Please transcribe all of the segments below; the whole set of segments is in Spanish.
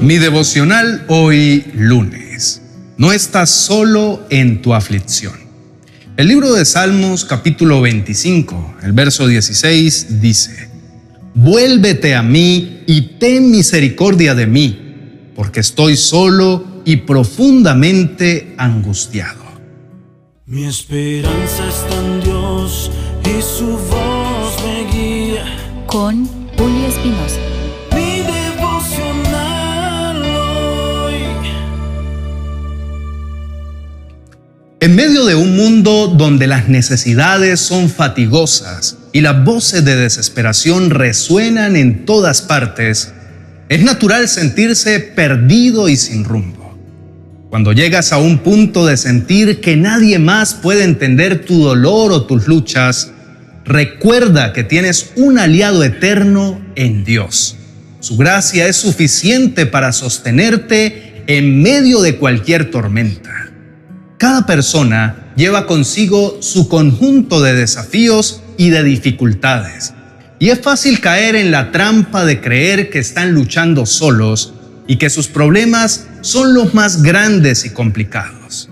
Mi devocional hoy lunes. No estás solo en tu aflicción. El libro de Salmos capítulo 25, el verso 16 dice, Vuélvete a mí y ten misericordia de mí, porque estoy solo y profundamente angustiado. Mi esperanza está en Dios y su voz me guía. Con Julio Espinosa. En medio de un mundo donde las necesidades son fatigosas y las voces de desesperación resuenan en todas partes, es natural sentirse perdido y sin rumbo. Cuando llegas a un punto de sentir que nadie más puede entender tu dolor o tus luchas, recuerda que tienes un aliado eterno en Dios. Su gracia es suficiente para sostenerte en medio de cualquier tormenta. Cada persona lleva consigo su conjunto de desafíos y de dificultades. Y es fácil caer en la trampa de creer que están luchando solos y que sus problemas son los más grandes y complicados.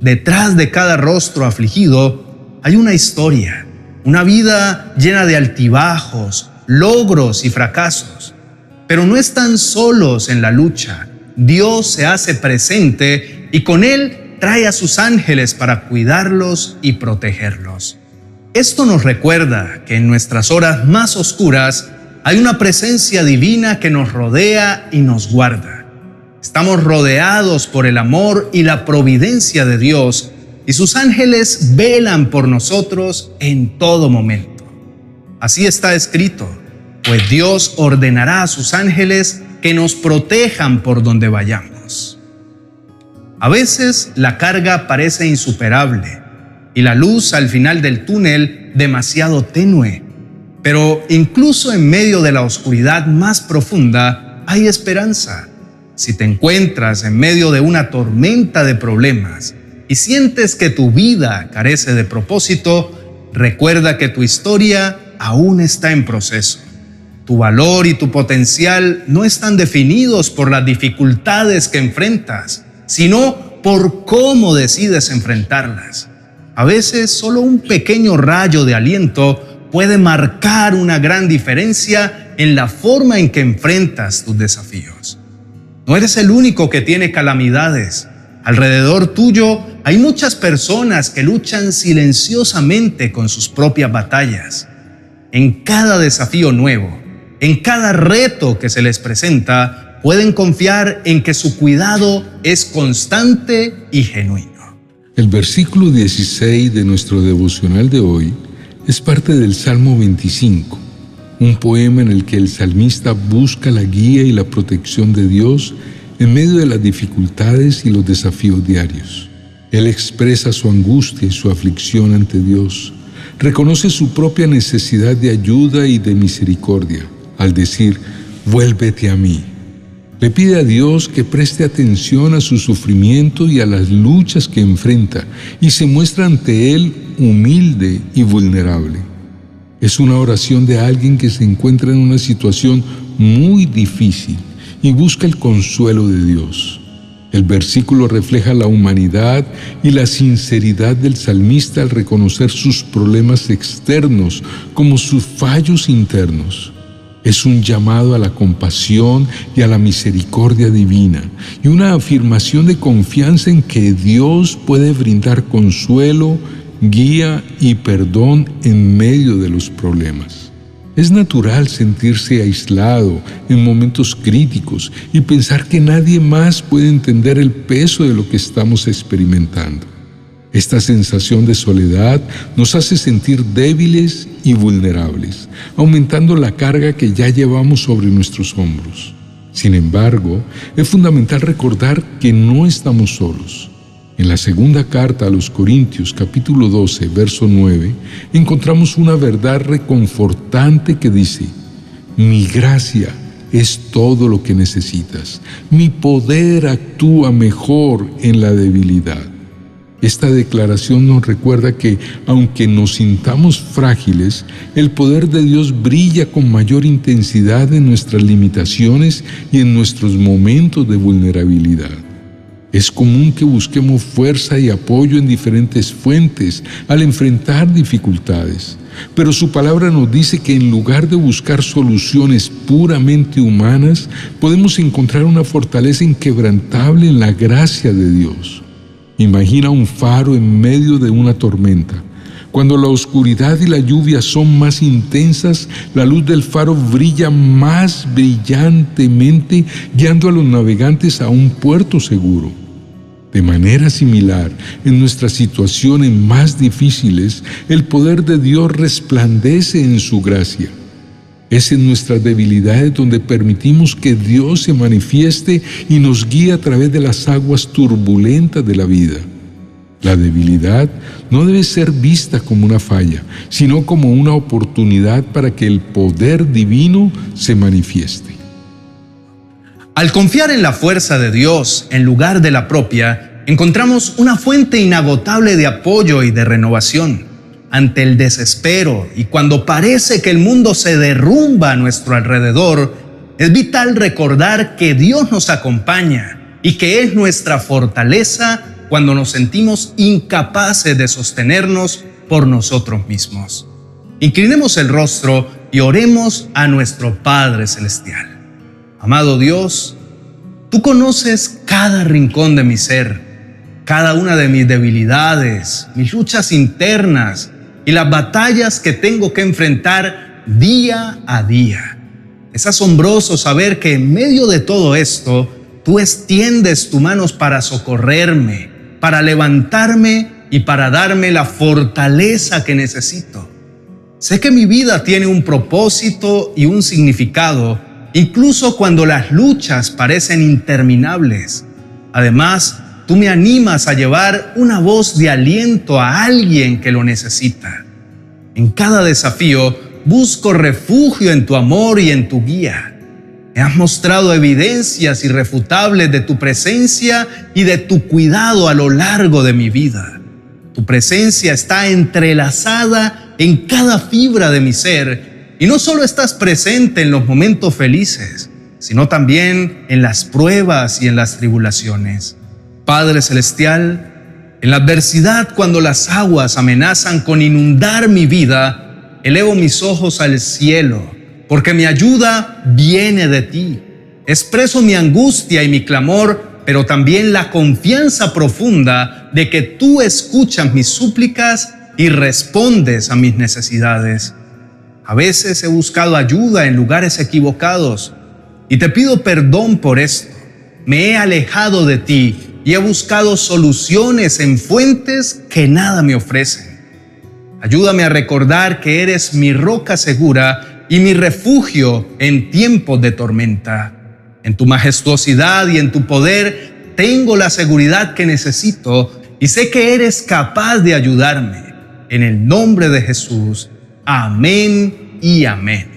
Detrás de cada rostro afligido hay una historia, una vida llena de altibajos, logros y fracasos. Pero no están solos en la lucha. Dios se hace presente y con Él trae a sus ángeles para cuidarlos y protegerlos. Esto nos recuerda que en nuestras horas más oscuras hay una presencia divina que nos rodea y nos guarda. Estamos rodeados por el amor y la providencia de Dios y sus ángeles velan por nosotros en todo momento. Así está escrito, pues Dios ordenará a sus ángeles que nos protejan por donde vayamos. A veces la carga parece insuperable y la luz al final del túnel demasiado tenue pero incluso en medio de la oscuridad más profunda hay esperanza. Si te encuentras en medio de una tormenta de problemas y sientes que tu vida carece de propósito, recuerda que tu historia aún está en proceso. Tu valor y tu potencial no están definidos por las dificultades que enfrentas, sino por cómo decides enfrentarlas. A veces solo un pequeño rayo de aliento puede marcar una gran diferencia en la forma en que enfrentas tus desafíos. No eres el único que tiene calamidades. Alrededor tuyo hay muchas personas que luchan silenciosamente con sus propias batallas. En cada desafío nuevo, en cada reto que se les presenta, pueden confiar en que su cuidado es constante y genuino. El versículo 16 de nuestro devocional de hoy es parte del Salmo 25, un poema en el que el salmista busca la guía y la protección de Dios en medio de las dificultades y los desafíos diarios. Él expresa su angustia y su aflicción ante Dios, reconoce su propia necesidad de ayuda y de misericordia al decir, vuélvete a mí. Le pide a Dios que preste atención a su sufrimiento y a las luchas que enfrenta y se muestra ante Él humilde y vulnerable. Es una oración de alguien que se encuentra en una situación muy difícil y busca el consuelo de Dios. El versículo refleja la humanidad y la sinceridad del salmista al reconocer sus problemas externos como sus fallos internos. Es un llamado a la compasión y a la misericordia divina y una afirmación de confianza en que Dios puede brindar consuelo, guía y perdón en medio de los problemas. Es natural sentirse aislado en momentos críticos y pensar que nadie más puede entender el peso de lo que estamos experimentando. Esta sensación de soledad nos hace sentir débiles y vulnerables, aumentando la carga que ya llevamos sobre nuestros hombros. Sin embargo, es fundamental recordar que no estamos solos. En la segunda carta a los Corintios capítulo 12, verso 9, encontramos una verdad reconfortante que dice, mi gracia es todo lo que necesitas, mi poder actúa mejor en la debilidad. Esta declaración nos recuerda que, aunque nos sintamos frágiles, el poder de Dios brilla con mayor intensidad en nuestras limitaciones y en nuestros momentos de vulnerabilidad. Es común que busquemos fuerza y apoyo en diferentes fuentes al enfrentar dificultades, pero su palabra nos dice que en lugar de buscar soluciones puramente humanas, podemos encontrar una fortaleza inquebrantable en la gracia de Dios. Imagina un faro en medio de una tormenta. Cuando la oscuridad y la lluvia son más intensas, la luz del faro brilla más brillantemente, guiando a los navegantes a un puerto seguro. De manera similar, en nuestras situaciones más difíciles, el poder de Dios resplandece en su gracia. Es en nuestras debilidades donde permitimos que Dios se manifieste y nos guíe a través de las aguas turbulentas de la vida. La debilidad no debe ser vista como una falla, sino como una oportunidad para que el poder divino se manifieste. Al confiar en la fuerza de Dios en lugar de la propia, encontramos una fuente inagotable de apoyo y de renovación ante el desespero y cuando parece que el mundo se derrumba a nuestro alrededor, es vital recordar que Dios nos acompaña y que es nuestra fortaleza cuando nos sentimos incapaces de sostenernos por nosotros mismos. Inclinemos el rostro y oremos a nuestro Padre Celestial. Amado Dios, tú conoces cada rincón de mi ser, cada una de mis debilidades, mis luchas internas, y las batallas que tengo que enfrentar día a día. Es asombroso saber que en medio de todo esto, tú extiendes tus manos para socorrerme, para levantarme y para darme la fortaleza que necesito. Sé que mi vida tiene un propósito y un significado, incluso cuando las luchas parecen interminables. Además, tú me animas a llevar una voz de aliento a alguien que lo necesita. En cada desafío busco refugio en tu amor y en tu guía. Me has mostrado evidencias irrefutables de tu presencia y de tu cuidado a lo largo de mi vida. Tu presencia está entrelazada en cada fibra de mi ser y no solo estás presente en los momentos felices, sino también en las pruebas y en las tribulaciones. Padre Celestial, en la adversidad cuando las aguas amenazan con inundar mi vida, elevo mis ojos al cielo, porque mi ayuda viene de ti. Expreso mi angustia y mi clamor, pero también la confianza profunda de que tú escuchas mis súplicas y respondes a mis necesidades. A veces he buscado ayuda en lugares equivocados y te pido perdón por esto. Me he alejado de ti y he buscado soluciones en fuentes que nada me ofrecen. Ayúdame a recordar que eres mi roca segura y mi refugio en tiempos de tormenta. En tu majestuosidad y en tu poder tengo la seguridad que necesito y sé que eres capaz de ayudarme. En el nombre de Jesús. Amén y amén.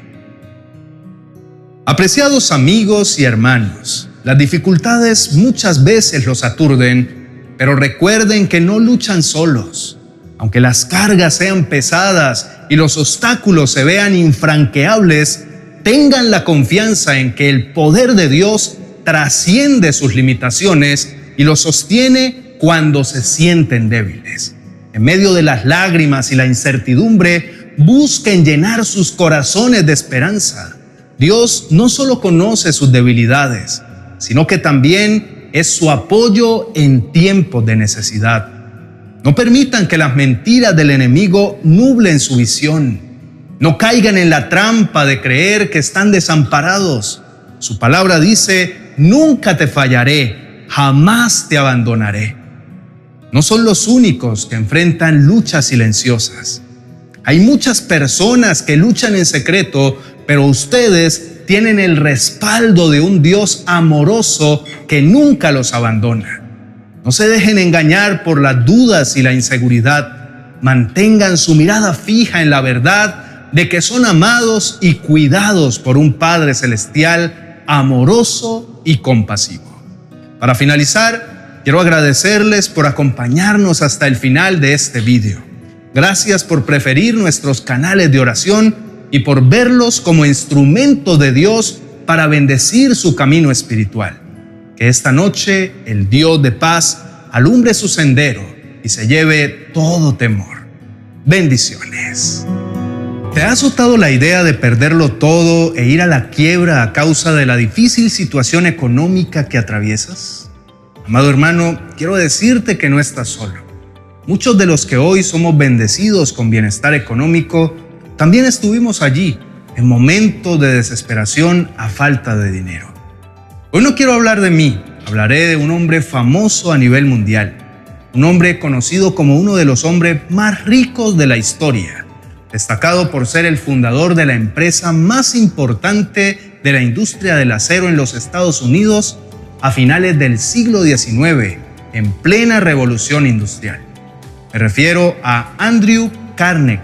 Apreciados amigos y hermanos, las dificultades muchas veces los aturden, pero recuerden que no luchan solos. Aunque las cargas sean pesadas y los obstáculos se vean infranqueables, tengan la confianza en que el poder de Dios trasciende sus limitaciones y los sostiene cuando se sienten débiles. En medio de las lágrimas y la incertidumbre, busquen llenar sus corazones de esperanza. Dios no solo conoce sus debilidades, sino que también es su apoyo en tiempos de necesidad. No permitan que las mentiras del enemigo nublen su visión. No caigan en la trampa de creer que están desamparados. Su palabra dice, nunca te fallaré, jamás te abandonaré. No son los únicos que enfrentan luchas silenciosas. Hay muchas personas que luchan en secreto, pero ustedes tienen el respaldo de un Dios amoroso que nunca los abandona. No se dejen engañar por las dudas y la inseguridad. Mantengan su mirada fija en la verdad de que son amados y cuidados por un Padre Celestial amoroso y compasivo. Para finalizar, quiero agradecerles por acompañarnos hasta el final de este video. Gracias por preferir nuestros canales de oración y por verlos como instrumento de Dios para bendecir su camino espiritual. Que esta noche el Dios de paz alumbre su sendero y se lleve todo temor. Bendiciones. ¿Te ha azotado la idea de perderlo todo e ir a la quiebra a causa de la difícil situación económica que atraviesas? Amado hermano, quiero decirte que no estás solo. Muchos de los que hoy somos bendecidos con bienestar económico, también estuvimos allí en momentos de desesperación a falta de dinero. Hoy no quiero hablar de mí, hablaré de un hombre famoso a nivel mundial, un hombre conocido como uno de los hombres más ricos de la historia, destacado por ser el fundador de la empresa más importante de la industria del acero en los Estados Unidos a finales del siglo XIX, en plena revolución industrial. Me refiero a Andrew Carnegie.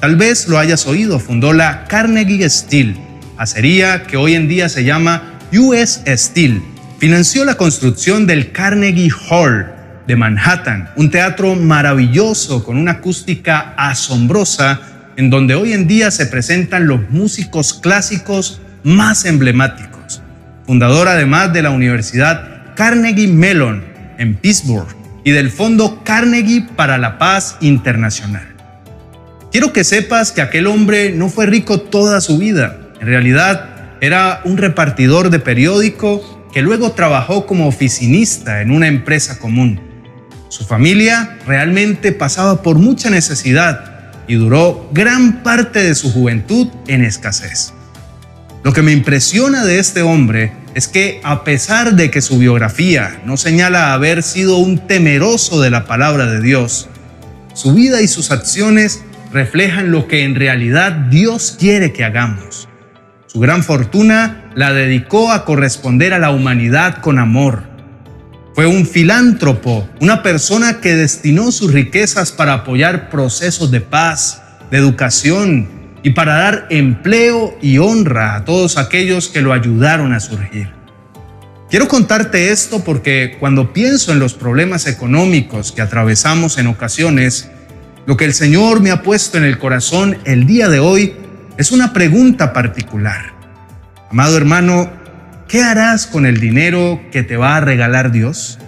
Tal vez lo hayas oído, fundó la Carnegie Steel, acería que hoy en día se llama US Steel. Financió la construcción del Carnegie Hall de Manhattan, un teatro maravilloso con una acústica asombrosa en donde hoy en día se presentan los músicos clásicos más emblemáticos. Fundador además de la Universidad Carnegie Mellon en Pittsburgh y del Fondo Carnegie para la Paz Internacional. Quiero que sepas que aquel hombre no fue rico toda su vida. En realidad, era un repartidor de periódico que luego trabajó como oficinista en una empresa común. Su familia realmente pasaba por mucha necesidad y duró gran parte de su juventud en escasez. Lo que me impresiona de este hombre es que a pesar de que su biografía no señala haber sido un temeroso de la palabra de Dios, su vida y sus acciones reflejan lo que en realidad Dios quiere que hagamos. Su gran fortuna la dedicó a corresponder a la humanidad con amor. Fue un filántropo, una persona que destinó sus riquezas para apoyar procesos de paz, de educación, y para dar empleo y honra a todos aquellos que lo ayudaron a surgir. Quiero contarte esto porque cuando pienso en los problemas económicos que atravesamos en ocasiones, lo que el Señor me ha puesto en el corazón el día de hoy es una pregunta particular. Amado hermano, ¿qué harás con el dinero que te va a regalar Dios?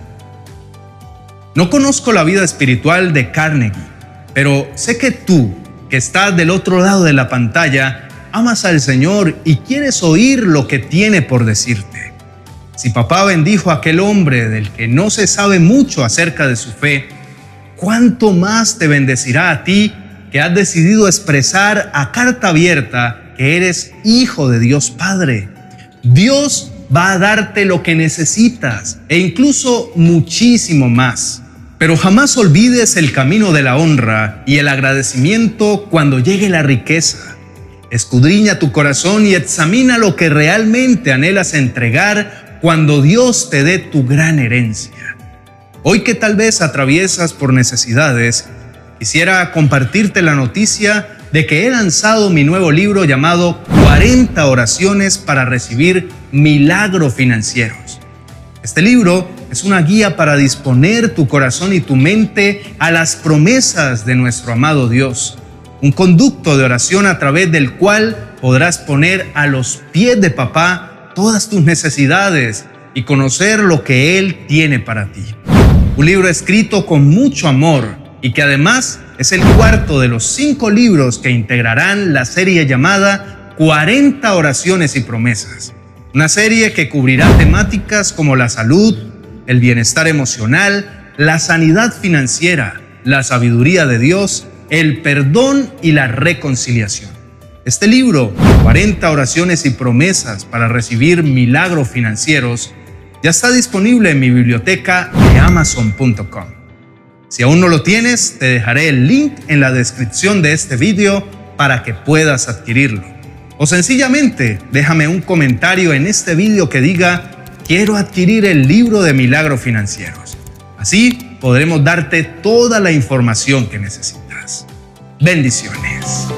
No conozco la vida espiritual de Carnegie, pero sé que tú, que estás del otro lado de la pantalla, amas al Señor y quieres oír lo que tiene por decirte. Si papá bendijo a aquel hombre del que no se sabe mucho acerca de su fe, ¿cuánto más te bendecirá a ti que has decidido expresar a carta abierta que eres hijo de Dios Padre? Dios va a darte lo que necesitas e incluso muchísimo más. Pero jamás olvides el camino de la honra y el agradecimiento cuando llegue la riqueza. Escudriña tu corazón y examina lo que realmente anhelas entregar cuando Dios te dé tu gran herencia. Hoy que tal vez atraviesas por necesidades, quisiera compartirte la noticia de que he lanzado mi nuevo libro llamado 40 oraciones para recibir milagros financieros. Este libro es una guía para disponer tu corazón y tu mente a las promesas de nuestro amado Dios. Un conducto de oración a través del cual podrás poner a los pies de papá todas tus necesidades y conocer lo que Él tiene para ti. Un libro escrito con mucho amor y que además es el cuarto de los cinco libros que integrarán la serie llamada 40 oraciones y promesas. Una serie que cubrirá temáticas como la salud, el bienestar emocional, la sanidad financiera, la sabiduría de Dios, el perdón y la reconciliación. Este libro, 40 oraciones y promesas para recibir milagros financieros, ya está disponible en mi biblioteca de amazon.com. Si aún no lo tienes, te dejaré el link en la descripción de este video para que puedas adquirirlo. O sencillamente déjame un comentario en este vídeo que diga quiero adquirir el libro de milagros financieros. Así podremos darte toda la información que necesitas. Bendiciones.